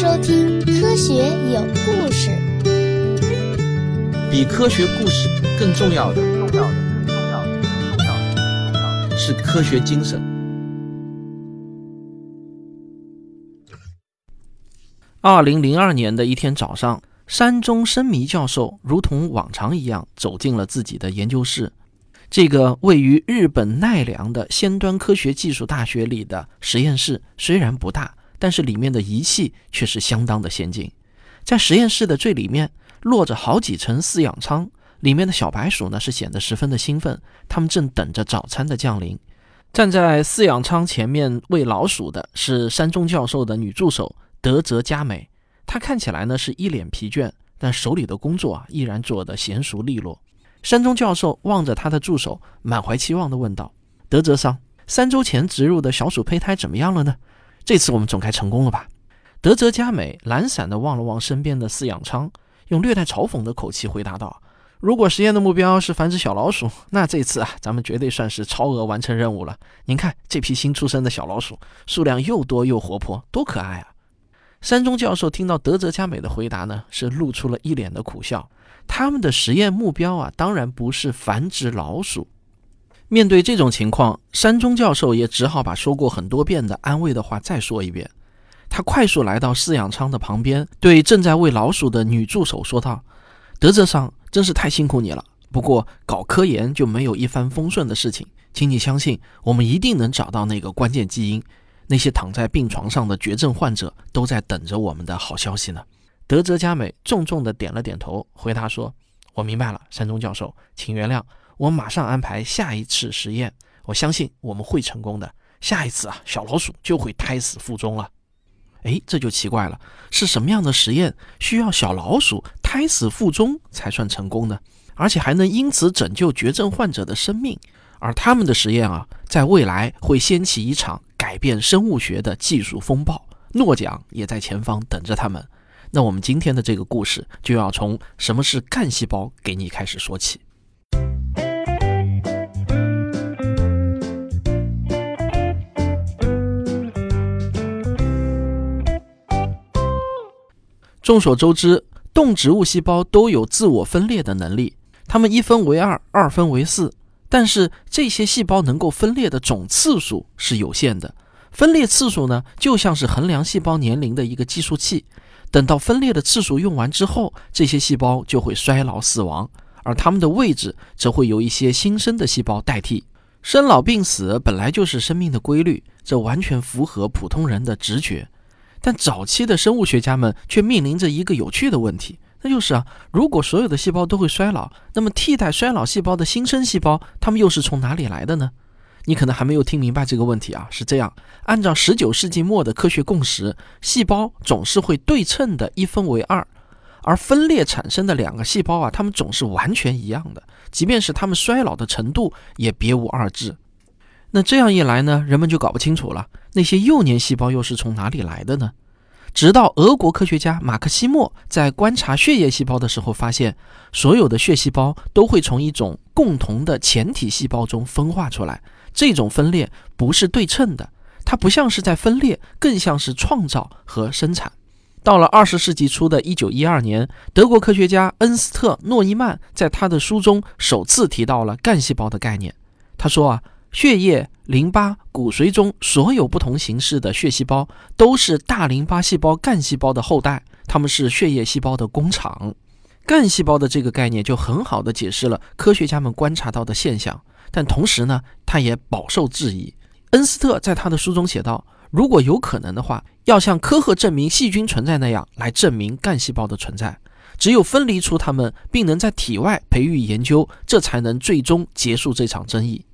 收听《科学有故事》。比科学故事更重要的，更重要的，更重要的，更重要的是科学精神。二零零二年的一天早上，山中生弥教授如同往常一样走进了自己的研究室。这个位于日本奈良的先端科学技术大学里的实验室虽然不大，但是里面的仪器却是相当的先进。在实验室的最里面落着好几层饲养舱，里面的小白鼠呢是显得十分的兴奋，它们正等着早餐的降临。站在饲养舱前面喂老鼠的是山中教授的女助手德泽佳美，她看起来呢是一脸疲倦，但手里的工作啊依然做得娴熟利落。山中教授望着他的助手，满怀期望地问道：“德泽桑，三周前植入的小鼠胚胎怎么样了呢？这次我们总该成功了吧？”德泽佳美懒散地望了望身边的饲养舱，用略带嘲讽的口气回答道：“如果实验的目标是繁殖小老鼠，那这次啊，咱们绝对算是超额完成任务了。您看，这批新出生的小老鼠数量又多又活泼，多可爱啊！”山中教授听到德泽佳美的回答呢，是露出了一脸的苦笑。他们的实验目标啊，当然不是繁殖老鼠。面对这种情况，山中教授也只好把说过很多遍的安慰的话再说一遍。他快速来到饲养舱的旁边，对正在喂老鼠的女助手说道：“德泽上真是太辛苦你了。不过搞科研就没有一帆风顺的事情，请你相信，我们一定能找到那个关键基因。那些躺在病床上的绝症患者都在等着我们的好消息呢。”德泽佳美重重地点了点头，回答说：“我明白了，山中教授，请原谅，我马上安排下一次实验。我相信我们会成功的。下一次啊，小老鼠就会胎死腹中了。”哎，这就奇怪了，是什么样的实验需要小老鼠胎死腹中才算成功呢？而且还能因此拯救绝症患者的生命？而他们的实验啊，在未来会掀起一场改变生物学的技术风暴，诺奖也在前方等着他们。那我们今天的这个故事就要从什么是干细胞给你开始说起。众所周知，动植物细胞都有自我分裂的能力，它们一分为二，二分为四，但是这些细胞能够分裂的总次数是有限的。分裂次数呢，就像是衡量细胞年龄的一个计数器。等到分裂的次数用完之后，这些细胞就会衰老死亡，而它们的位置则会由一些新生的细胞代替。生老病死本来就是生命的规律，这完全符合普通人的直觉。但早期的生物学家们却面临着一个有趣的问题，那就是啊，如果所有的细胞都会衰老，那么替代衰老细胞的新生细胞，它们又是从哪里来的呢？你可能还没有听明白这个问题啊，是这样，按照十九世纪末的科学共识，细胞总是会对称的一分为二，而分裂产生的两个细胞啊，它们总是完全一样的，即便是它们衰老的程度也别无二致。那这样一来呢，人们就搞不清楚了，那些幼年细胞又是从哪里来的呢？直到俄国科学家马克西莫在观察血液细胞的时候，发现所有的血细胞都会从一种共同的前体细胞中分化出来。这种分裂不是对称的，它不像是在分裂，更像是创造和生产。到了二十世纪初的一九一二年，德国科学家恩斯特·诺伊曼在他的书中首次提到了干细胞的概念。他说啊，血液、淋巴、骨髓中所有不同形式的血细胞都是大淋巴细胞干细胞的后代，它们是血液细胞的工厂。干细胞的这个概念就很好的解释了科学家们观察到的现象。但同时呢，他也饱受质疑。恩斯特在他的书中写道：“如果有可能的话，要像科赫证明细菌存在那样来证明干细胞的存在。只有分离出它们，并能在体外培育研究，这才能最终结束这场争议。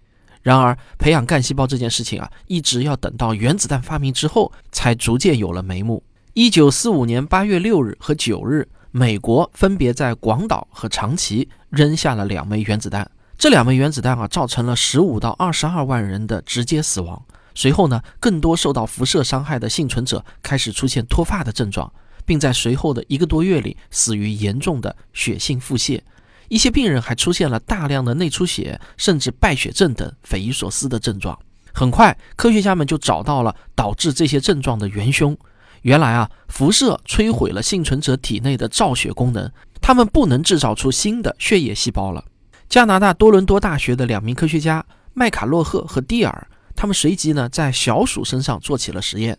然而，培养干细胞这件事情啊，一直要等到原子弹发明之后，才逐渐有了眉目。一九四五年八月六日和九日，美国分别在广岛和长崎扔下了两枚原子弹。”这两枚原子弹啊，造成了十五到二十二万人的直接死亡。随后呢，更多受到辐射伤害的幸存者开始出现脱发的症状，并在随后的一个多月里死于严重的血性腹泻。一些病人还出现了大量的内出血，甚至败血症等匪夷所思的症状。很快，科学家们就找到了导致这些症状的元凶。原来啊，辐射摧毁了幸存者体内的造血功能，他们不能制造出新的血液细胞了。加拿大多伦多大学的两名科学家麦卡洛赫和蒂尔，他们随即呢在小鼠身上做起了实验。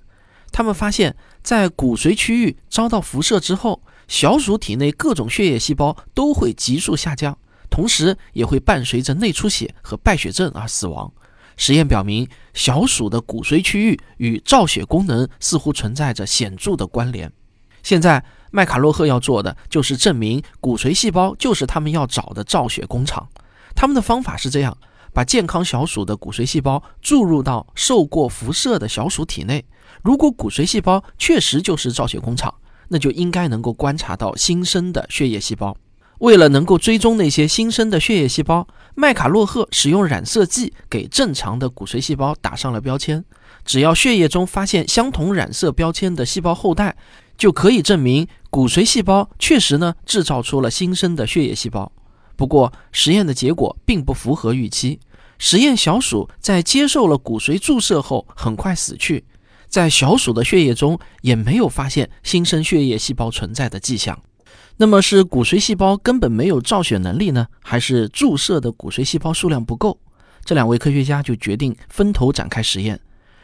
他们发现，在骨髓区域遭到辐射之后，小鼠体内各种血液细胞都会急速下降，同时也会伴随着内出血和败血症而死亡。实验表明，小鼠的骨髓区域与造血功能似乎存在着显著的关联。现在，麦卡洛赫要做的就是证明骨髓细胞就是他们要找的造血工厂。他们的方法是这样：把健康小鼠的骨髓细胞注入到受过辐射的小鼠体内。如果骨髓细胞确实就是造血工厂，那就应该能够观察到新生的血液细胞。为了能够追踪那些新生的血液细胞，麦卡洛赫使用染色剂给正常的骨髓细胞打上了标签。只要血液中发现相同染色标签的细胞后代，就可以证明骨髓细胞确实呢制造出了新生的血液细胞。不过，实验的结果并不符合预期。实验小鼠在接受了骨髓注射后很快死去，在小鼠的血液中也没有发现新生血液细胞存在的迹象。那么是骨髓细胞根本没有造血能力呢，还是注射的骨髓细胞数量不够？这两位科学家就决定分头展开实验。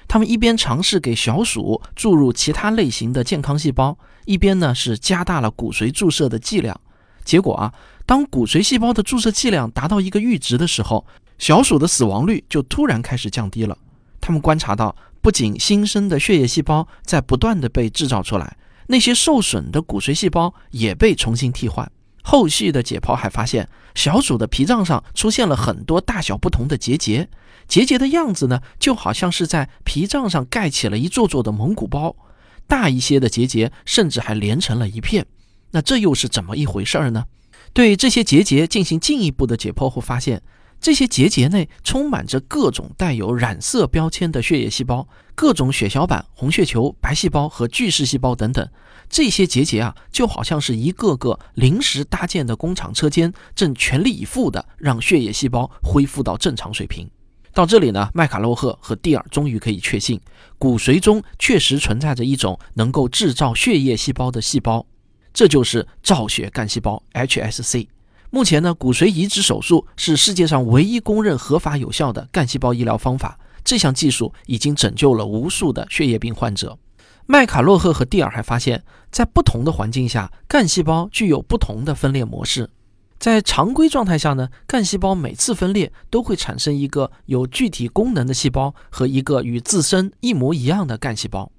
他们一边尝试给小鼠注入其他类型的健康细胞，一边呢是加大了骨髓注射的剂量。结果啊，当骨髓细胞的注射剂量达到一个阈值的时候，小鼠的死亡率就突然开始降低了。他们观察到，不仅新生的血液细胞在不断的被制造出来。那些受损的骨髓细胞也被重新替换。后续的解剖还发现，小鼠的脾脏上出现了很多大小不同的结节，结节的样子呢，就好像是在脾脏上盖起了一座座的蒙古包。大一些的结节甚至还连成了一片。那这又是怎么一回事儿呢？对这些结节进行进一步的解剖后，发现。这些结节内充满着各种带有染色标签的血液细胞，各种血小板、红血球、白细胞和巨噬细胞等等。这些结节啊，就好像是一个个临时搭建的工厂车间，正全力以赴地让血液细胞恢复到正常水平。到这里呢，麦卡洛赫和蒂尔终于可以确信，骨髓中确实存在着一种能够制造血液细胞的细胞，这就是造血干细胞 （HSC）。目前呢，骨髓移植手术是世界上唯一公认合法有效的干细胞医疗方法。这项技术已经拯救了无数的血液病患者。麦卡洛赫和蒂尔还发现，在不同的环境下，干细胞具有不同的分裂模式。在常规状态下呢，干细胞每次分裂都会产生一个有具体功能的细胞和一个与自身一模一样的干细胞。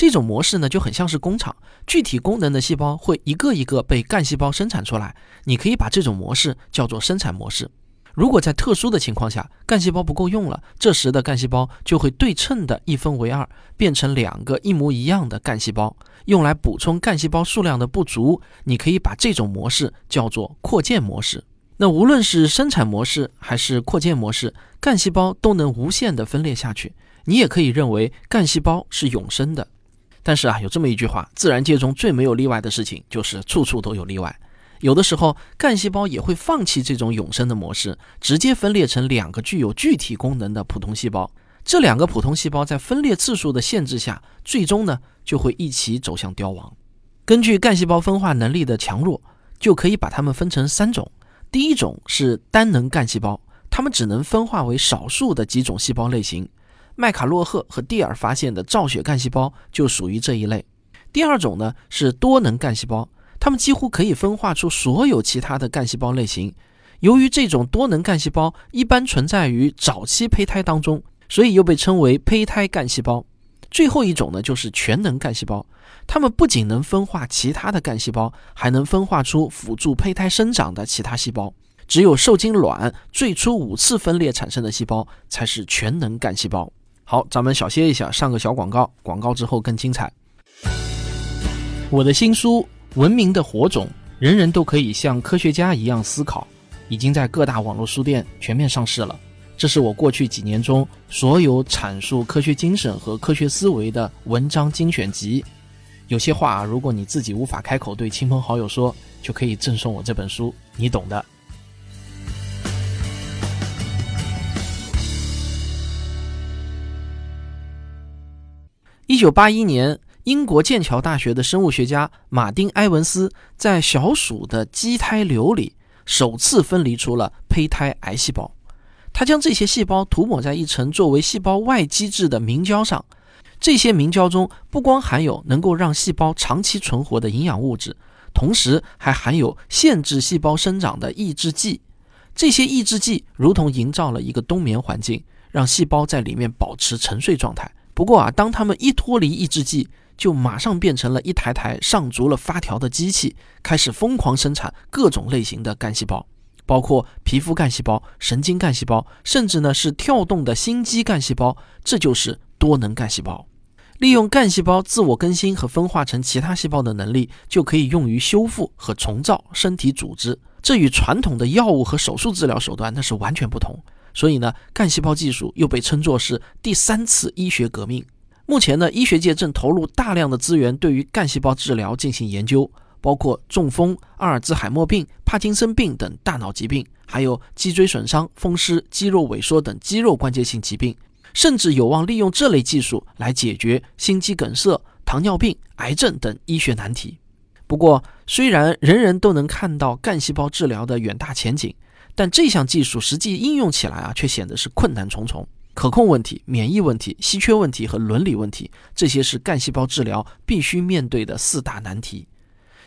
这种模式呢，就很像是工厂，具体功能的细胞会一个一个被干细胞生产出来。你可以把这种模式叫做生产模式。如果在特殊的情况下，干细胞不够用了，这时的干细胞就会对称的一分为二，变成两个一模一样的干细胞，用来补充干细胞数量的不足。你可以把这种模式叫做扩建模式。那无论是生产模式还是扩建模式，干细胞都能无限的分裂下去。你也可以认为干细胞是永生的。但是啊，有这么一句话：自然界中最没有例外的事情，就是处处都有例外。有的时候，干细胞也会放弃这种永生的模式，直接分裂成两个具有具体功能的普通细胞。这两个普通细胞在分裂次数的限制下，最终呢就会一起走向凋亡。根据干细胞分化能力的强弱，就可以把它们分成三种。第一种是单能干细胞，它们只能分化为少数的几种细胞类型。麦卡洛赫和蒂尔发现的造血干细胞就属于这一类。第二种呢是多能干细胞，它们几乎可以分化出所有其他的干细胞类型。由于这种多能干细胞一般存在于早期胚胎当中，所以又被称为胚胎干细胞。最后一种呢就是全能干细胞，它们不仅能分化其他的干细胞，还能分化出辅助胚胎生长的其他细胞。只有受精卵最初五次分裂产生的细胞才是全能干细胞。好，咱们小歇一下，上个小广告。广告之后更精彩。我的新书《文明的火种》，人人都可以像科学家一样思考，已经在各大网络书店全面上市了。这是我过去几年中所有阐述科学精神和科学思维的文章精选集。有些话，如果你自己无法开口对亲朋好友说，就可以赠送我这本书，你懂的。一九八一年，英国剑桥大学的生物学家马丁·埃文斯在小鼠的畸胎瘤里首次分离出了胚胎癌细胞。他将这些细胞涂抹在一层作为细胞外基质的明胶上，这些明胶中不光含有能够让细胞长期存活的营养物质，同时还含有限制细胞生长的抑制剂。这些抑制剂如同营造了一个冬眠环境，让细胞在里面保持沉睡状态。不过啊，当他们一脱离抑制剂，就马上变成了一台台上足了发条的机器，开始疯狂生产各种类型的干细胞。包括皮肤干细胞、神经干细胞，甚至呢是跳动的心肌干细胞，这就是多能干细胞。利用干细胞自我更新和分化成其他细胞的能力，就可以用于修复和重造身体组织。这与传统的药物和手术治疗手段那是完全不同。所以呢，干细胞技术又被称作是第三次医学革命。目前呢，医学界正投入大量的资源对于干细胞治疗进行研究。包括中风、阿尔兹海默病、帕金森病等大脑疾病，还有脊椎损伤、风湿、肌肉萎缩等肌肉关节性疾病，甚至有望利用这类技术来解决心肌梗塞、糖尿病、癌症等医学难题。不过，虽然人人都能看到干细胞治疗的远大前景，但这项技术实际应用起来啊，却显得是困难重重。可控问题、免疫问题、稀缺问题和伦理问题，这些是干细胞治疗必须面对的四大难题。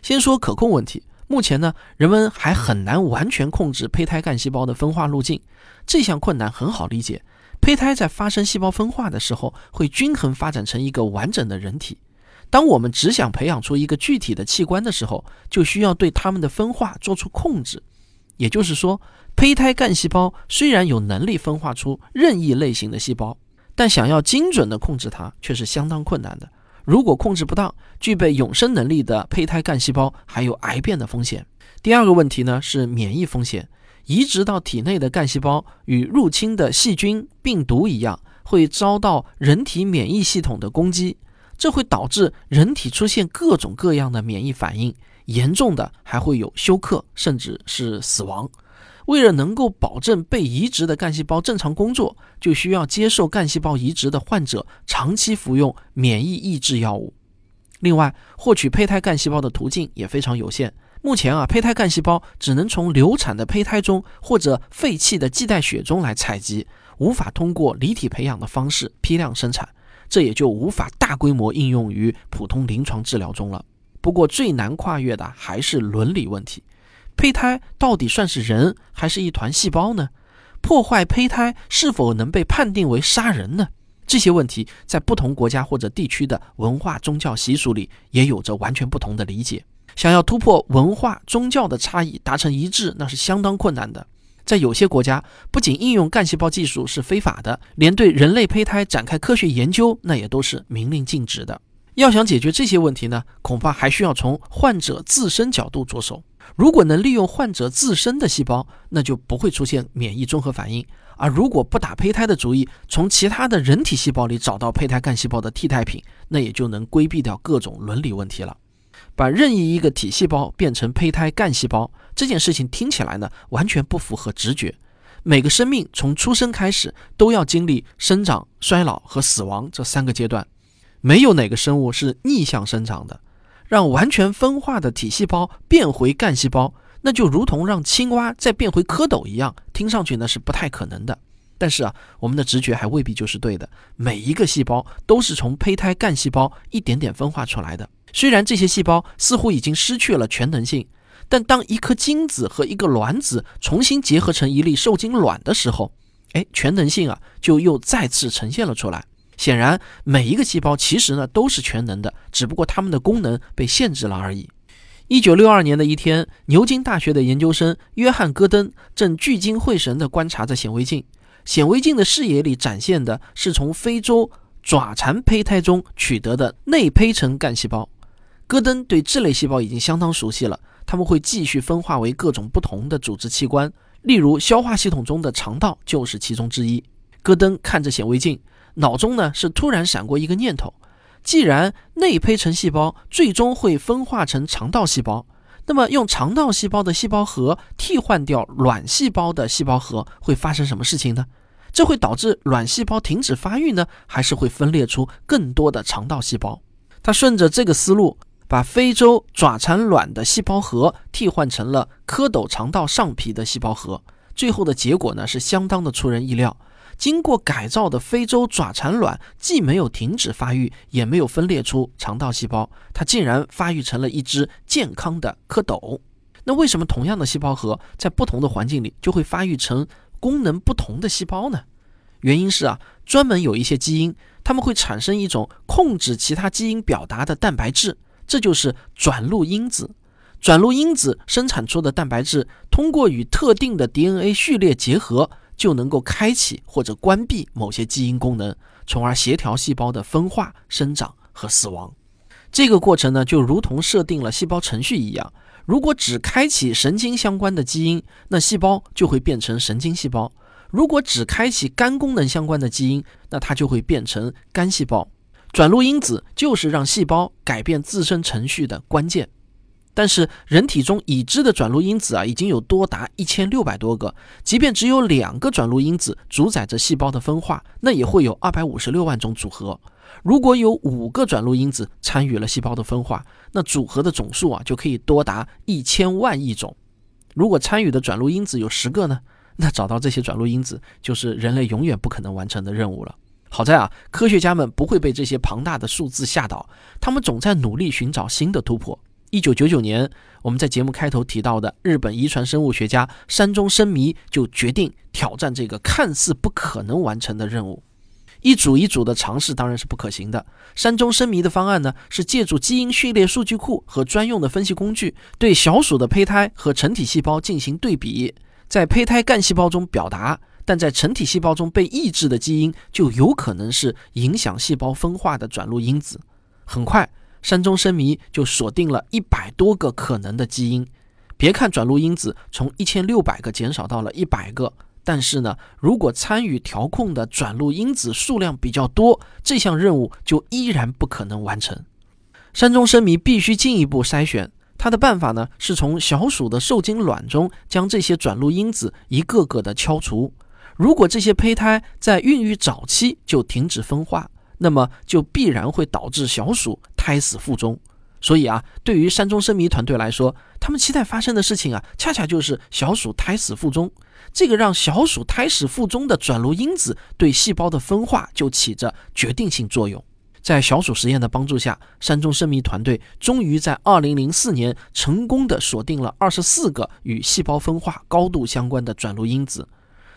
先说可控问题，目前呢，人们还很难完全控制胚胎干细胞的分化路径。这项困难很好理解，胚胎在发生细胞分化的时候，会均衡发展成一个完整的人体。当我们只想培养出一个具体的器官的时候，就需要对它们的分化做出控制。也就是说，胚胎干细胞虽然有能力分化出任意类型的细胞，但想要精准地控制它，却是相当困难的。如果控制不当，具备永生能力的胚胎干细胞还有癌变的风险。第二个问题呢是免疫风险，移植到体内的干细胞与入侵的细菌、病毒一样，会遭到人体免疫系统的攻击，这会导致人体出现各种各样的免疫反应，严重的还会有休克，甚至是死亡。为了能够保证被移植的干细胞正常工作，就需要接受干细胞移植的患者长期服用免疫抑制药物。另外，获取胚胎干细胞的途径也非常有限。目前啊，胚胎干细胞只能从流产的胚胎中或者废弃的脐带血中来采集，无法通过离体培养的方式批量生产，这也就无法大规模应用于普通临床治疗中了。不过，最难跨越的还是伦理问题。胚胎到底算是人还是一团细胞呢？破坏胚胎是否能被判定为杀人呢？这些问题在不同国家或者地区的文化、宗教习俗里也有着完全不同的理解。想要突破文化、宗教的差异达成一致，那是相当困难的。在有些国家，不仅应用干细胞技术是非法的，连对人类胚胎展开科学研究，那也都是明令禁止的。要想解决这些问题呢，恐怕还需要从患者自身角度着手。如果能利用患者自身的细胞，那就不会出现免疫综合反应；而如果不打胚胎的主意，从其他的人体细胞里找到胚胎干细胞的替代品，那也就能规避掉各种伦理问题了。把任意一个体细胞变成胚胎干细胞这件事情听起来呢，完全不符合直觉。每个生命从出生开始都要经历生长、衰老和死亡这三个阶段，没有哪个生物是逆向生长的。让完全分化的体细胞变回干细胞，那就如同让青蛙再变回蝌蚪一样，听上去呢是不太可能的。但是啊，我们的直觉还未必就是对的。每一个细胞都是从胚胎干细胞一点点分化出来的。虽然这些细胞似乎已经失去了全能性，但当一颗精子和一个卵子重新结合成一粒受精卵的时候，哎，全能性啊就又再次呈现了出来。显然，每一个细胞其实呢都是全能的，只不过它们的功能被限制了而已。一九六二年的一天，牛津大学的研究生约翰·戈登正聚精会神地观察着显微镜。显微镜的视野里展现的是从非洲爪蟾胚胎中取得的内胚层干细胞。戈登对这类细胞已经相当熟悉了，它们会继续分化为各种不同的组织器官，例如消化系统中的肠道就是其中之一。戈登看着显微镜。脑中呢是突然闪过一个念头：既然内胚层细胞最终会分化成肠道细胞，那么用肠道细胞的细胞核替换掉卵细胞的细胞核会发生什么事情呢？这会导致卵细胞停止发育呢，还是会分裂出更多的肠道细胞？他顺着这个思路，把非洲爪产卵的细胞核替换成了蝌蚪肠道上皮的细胞核。最后的结果呢，是相当的出人意料。经过改造的非洲爪产卵，既没有停止发育，也没有分裂出肠道细胞，它竟然发育成了一只健康的蝌蚪。那为什么同样的细胞核在不同的环境里就会发育成功能不同的细胞呢？原因是啊，专门有一些基因，它们会产生一种控制其他基因表达的蛋白质，这就是转录因子。转录因子生产出的蛋白质，通过与特定的 DNA 序列结合。就能够开启或者关闭某些基因功能，从而协调细胞的分化、生长和死亡。这个过程呢，就如同设定了细胞程序一样。如果只开启神经相关的基因，那细胞就会变成神经细胞；如果只开启肝功能相关的基因，那它就会变成肝细胞。转录因子就是让细胞改变自身程序的关键。但是人体中已知的转录因子啊，已经有多达一千六百多个。即便只有两个转录因子主宰着细胞的分化，那也会有二百五十六万种组合。如果有五个转录因子参与了细胞的分化，那组合的总数啊，就可以多达一千万亿种。如果参与的转录因子有十个呢？那找到这些转录因子，就是人类永远不可能完成的任务了。好在啊，科学家们不会被这些庞大的数字吓倒，他们总在努力寻找新的突破。一九九九年，我们在节目开头提到的日本遗传生物学家山中生弥就决定挑战这个看似不可能完成的任务。一组一组的尝试当然是不可行的。山中生弥的方案呢，是借助基因序列数据库和专用的分析工具，对小鼠的胚胎和成体细胞进行对比，在胚胎干细胞中表达，但在成体细胞中被抑制的基因，就有可能是影响细胞分化的转录因子。很快。山中生迷就锁定了一百多个可能的基因。别看转录因子从一千六百个减少到了一百个，但是呢，如果参与调控的转录因子数量比较多，这项任务就依然不可能完成。山中生迷必须进一步筛选，他的办法呢，是从小鼠的受精卵中将这些转录因子一个个的敲除。如果这些胚胎在孕育早期就停止分化，那么就必然会导致小鼠。胎死腹中，所以啊，对于山中生迷团队来说，他们期待发生的事情啊，恰恰就是小鼠胎死腹中。这个让小鼠胎死腹中的转录因子对细胞的分化就起着决定性作用。在小鼠实验的帮助下，山中生迷团队终于在2004年成功的锁定了24个与细胞分化高度相关的转录因子。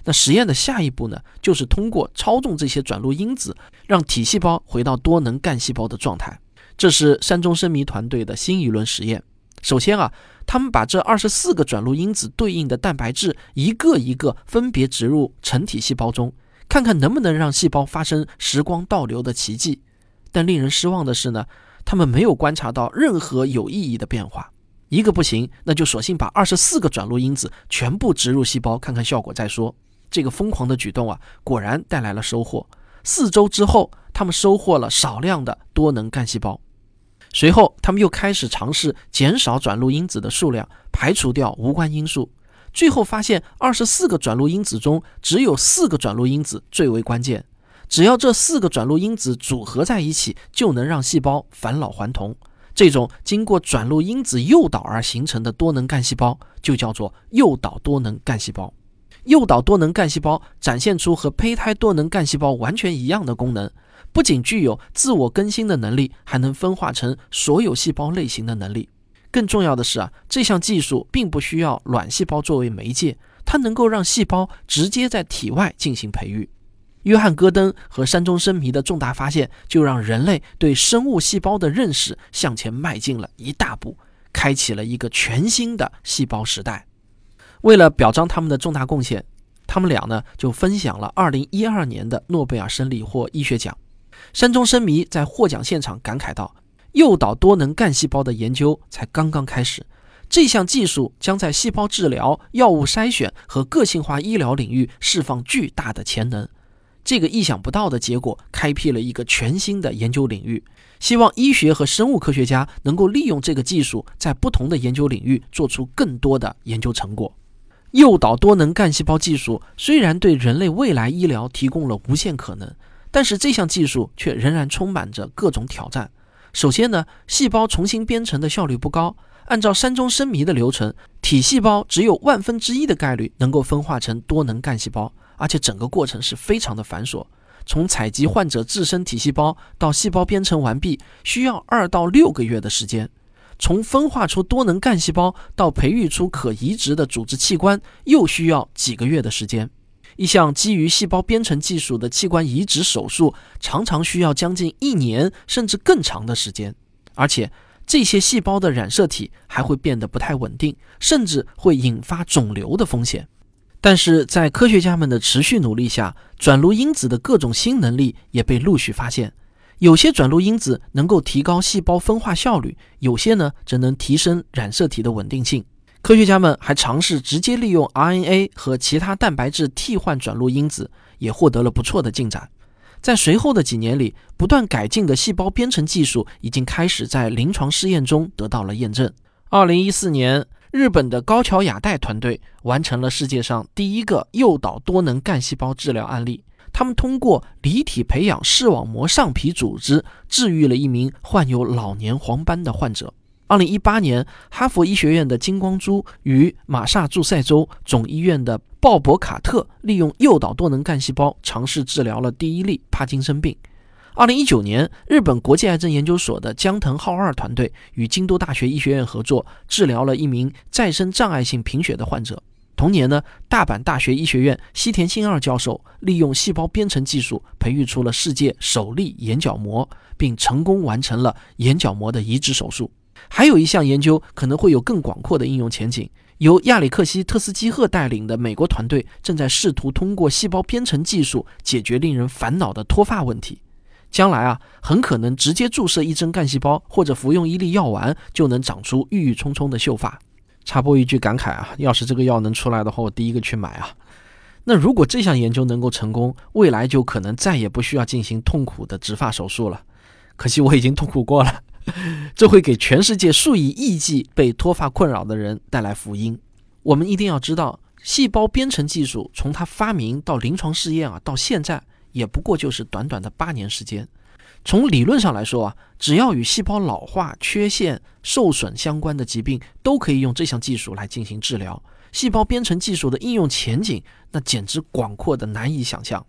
那实验的下一步呢，就是通过操纵这些转录因子，让体细胞回到多能干细胞的状态。这是山中生迷团队的新一轮实验。首先啊，他们把这二十四个转录因子对应的蛋白质一个一个分别植入成体细胞中，看看能不能让细胞发生时光倒流的奇迹。但令人失望的是呢，他们没有观察到任何有意义的变化。一个不行，那就索性把二十四个转录因子全部植入细胞，看看效果再说。这个疯狂的举动啊，果然带来了收获。四周之后，他们收获了少量的多能干细胞。随后，他们又开始尝试减少转录因子的数量，排除掉无关因素。最后发现，二十四个转录因子中，只有四个转录因子最为关键。只要这四个转录因子组合在一起，就能让细胞返老还童。这种经过转录因子诱导而形成的多能干细胞，就叫做诱导多能干细胞。诱导多能干细胞展现出和胚胎多能干细胞完全一样的功能。不仅具有自我更新的能力，还能分化成所有细胞类型的能力。更重要的是啊，这项技术并不需要卵细胞作为媒介，它能够让细胞直接在体外进行培育。约翰·戈登和山中生迷的重大发现，就让人类对生物细胞的认识向前迈进了一大步，开启了一个全新的细胞时代。为了表彰他们的重大贡献，他们俩呢就分享了2012年的诺贝尔生理或医学奖。山中生迷在获奖现场感慨道：“诱导多能干细胞的研究才刚刚开始，这项技术将在细胞治疗、药物筛选和个性化医疗领域释放巨大的潜能。这个意想不到的结果开辟了一个全新的研究领域，希望医学和生物科学家能够利用这个技术，在不同的研究领域做出更多的研究成果。诱导多能干细胞技术虽然对人类未来医疗提供了无限可能。”但是这项技术却仍然充满着各种挑战。首先呢，细胞重新编程的效率不高。按照山中生迷的流程，体细胞只有万分之一的概率能够分化成多能干细胞，而且整个过程是非常的繁琐。从采集患者自身体细胞到细胞编程完毕，需要二到六个月的时间；从分化出多能干细胞到培育出可移植的组织器官，又需要几个月的时间。一项基于细胞编程技术的器官移植手术，常常需要将近一年甚至更长的时间，而且。这些细胞的染色体还会变得不太稳定，甚至会引发肿瘤的风险。但是在科学家们的持续努力下，转录因子的各种新能力也被陆续发现。有些转录因子能够提高细胞分化效率，有些呢则能提升染色体的稳定性。科学家们还尝试直接利用 RNA 和其他蛋白质替换转录因子，也获得了不错的进展。在随后的几年里，不断改进的细胞编程技术已经开始在临床试验中得到了验证。二零一四年，日本的高桥雅代团队完成了世界上第一个诱导多能干细胞治疗案例。他们通过离体培养视网膜上皮组织，治愈了一名患有老年黄斑的患者。二零一八年，哈佛医学院的金光洙与马萨诸塞州总医院的鲍勃·卡特利用诱导多能干细胞尝试治疗了第一例帕金森病。二零一九年，日本国际癌症研究所的江藤浩二团队与京都大学医学院合作，治疗了一名再生障碍性贫血的患者。同年呢，大阪大学医学院西田信二教授利用细胞编程技术培育出了世界首例眼角膜，并成功完成了眼角膜的移植手术。还有一项研究可能会有更广阔的应用前景。由亚里克西·特斯基赫带领的美国团队正在试图通过细胞编程技术解决令人烦恼的脱发问题。将来啊，很可能直接注射一针干细胞，或者服用一粒药丸，就能长出郁郁葱葱的秀发。插播一句感慨啊，要是这个药能出来的话，我第一个去买啊。那如果这项研究能够成功，未来就可能再也不需要进行痛苦的植发手术了。可惜我已经痛苦过了。这会给全世界数以亿计被脱发困扰的人带来福音。我们一定要知道，细胞编程技术从它发明到临床试验啊，到现在也不过就是短短的八年时间。从理论上来说啊，只要与细胞老化、缺陷、受损相关的疾病，都可以用这项技术来进行治疗。细胞编程技术的应用前景，那简直广阔的难以想象。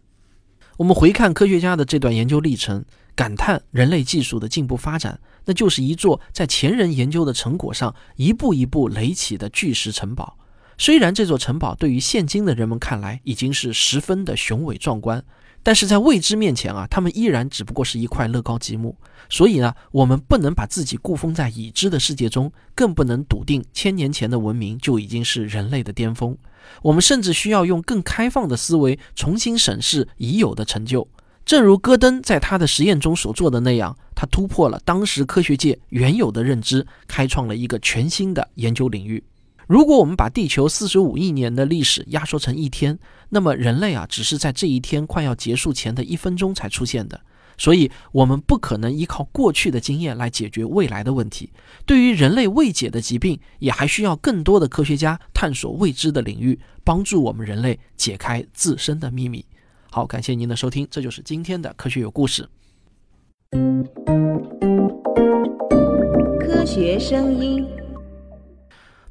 我们回看科学家的这段研究历程，感叹人类技术的进步发展。那就是一座在前人研究的成果上一步一步垒起的巨石城堡。虽然这座城堡对于现今的人们看来已经是十分的雄伟壮观，但是在未知面前啊，他们依然只不过是一块乐高积木。所以呢，我们不能把自己固封在已知的世界中，更不能笃定千年前的文明就已经是人类的巅峰。我们甚至需要用更开放的思维重新审视已有的成就。正如戈登在他的实验中所做的那样，他突破了当时科学界原有的认知，开创了一个全新的研究领域。如果我们把地球四十五亿年的历史压缩成一天，那么人类啊，只是在这一天快要结束前的一分钟才出现的。所以，我们不可能依靠过去的经验来解决未来的问题。对于人类未解的疾病，也还需要更多的科学家探索未知的领域，帮助我们人类解开自身的秘密。好，感谢您的收听，这就是今天的科学有故事。科学声音。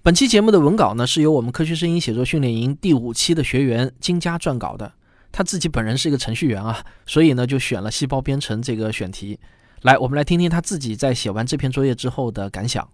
本期节目的文稿呢，是由我们科学声音写作训练营第五期的学员金佳撰稿的。他自己本人是一个程序员啊，所以呢，就选了细胞编程这个选题。来，我们来听听他自己在写完这篇作业之后的感想。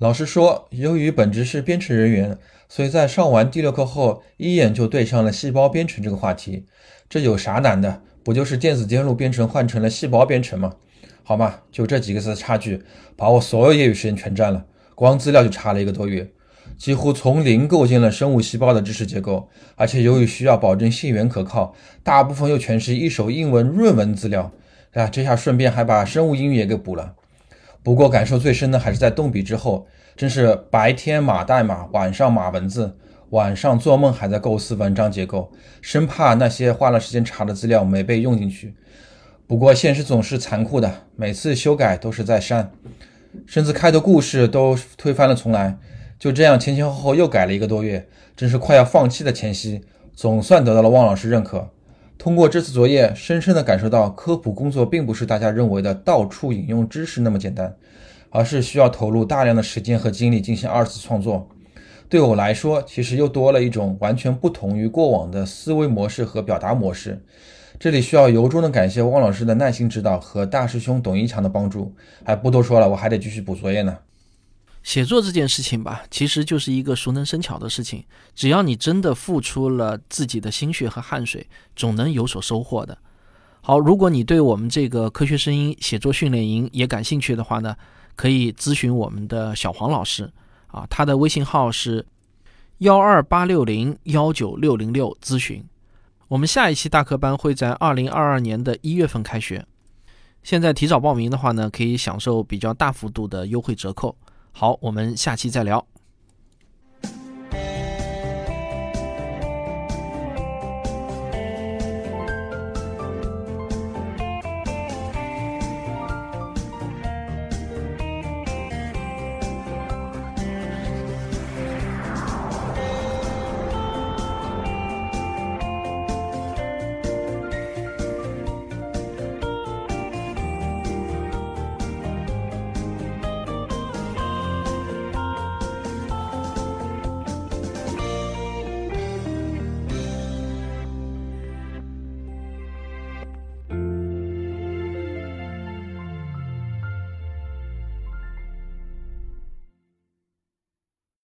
老师说，由于本职是编程人员，所以在上完第六课后，一眼就对上了细胞编程这个话题。这有啥难的？不就是电子电路编程换成了细胞编程吗？好嘛，就这几个字的差距，把我所有业余时间全占了。光资料就查了一个多月，几乎从零构建了生物细胞的知识结构。而且由于需要保证信源可靠，大部分又全是一手英文论文资料。啊，这下顺便还把生物英语也给补了。不过感受最深的还是在动笔之后，真是白天码代码，晚上码文字，晚上做梦还在构思文章结构，生怕那些花了时间查的资料没被用进去。不过现实总是残酷的，每次修改都是在删，甚至开头故事都推翻了重来。就这样前前后后又改了一个多月，真是快要放弃的前夕，总算得到了汪老师认可。通过这次作业，深深地感受到科普工作并不是大家认为的到处引用知识那么简单，而是需要投入大量的时间和精力进行二次创作。对我来说，其实又多了一种完全不同于过往的思维模式和表达模式。这里需要由衷的感谢汪老师的耐心指导和大师兄董一强的帮助。还不多说了，我还得继续补作业呢。写作这件事情吧，其实就是一个熟能生巧的事情。只要你真的付出了自己的心血和汗水，总能有所收获的。好，如果你对我们这个科学声音写作训练营也感兴趣的话呢，可以咨询我们的小黄老师。啊，他的微信号是幺二八六零幺九六零六，咨询。我们下一期大课班会在二零二二年的一月份开学，现在提早报名的话呢，可以享受比较大幅度的优惠折扣。好，我们下期再聊。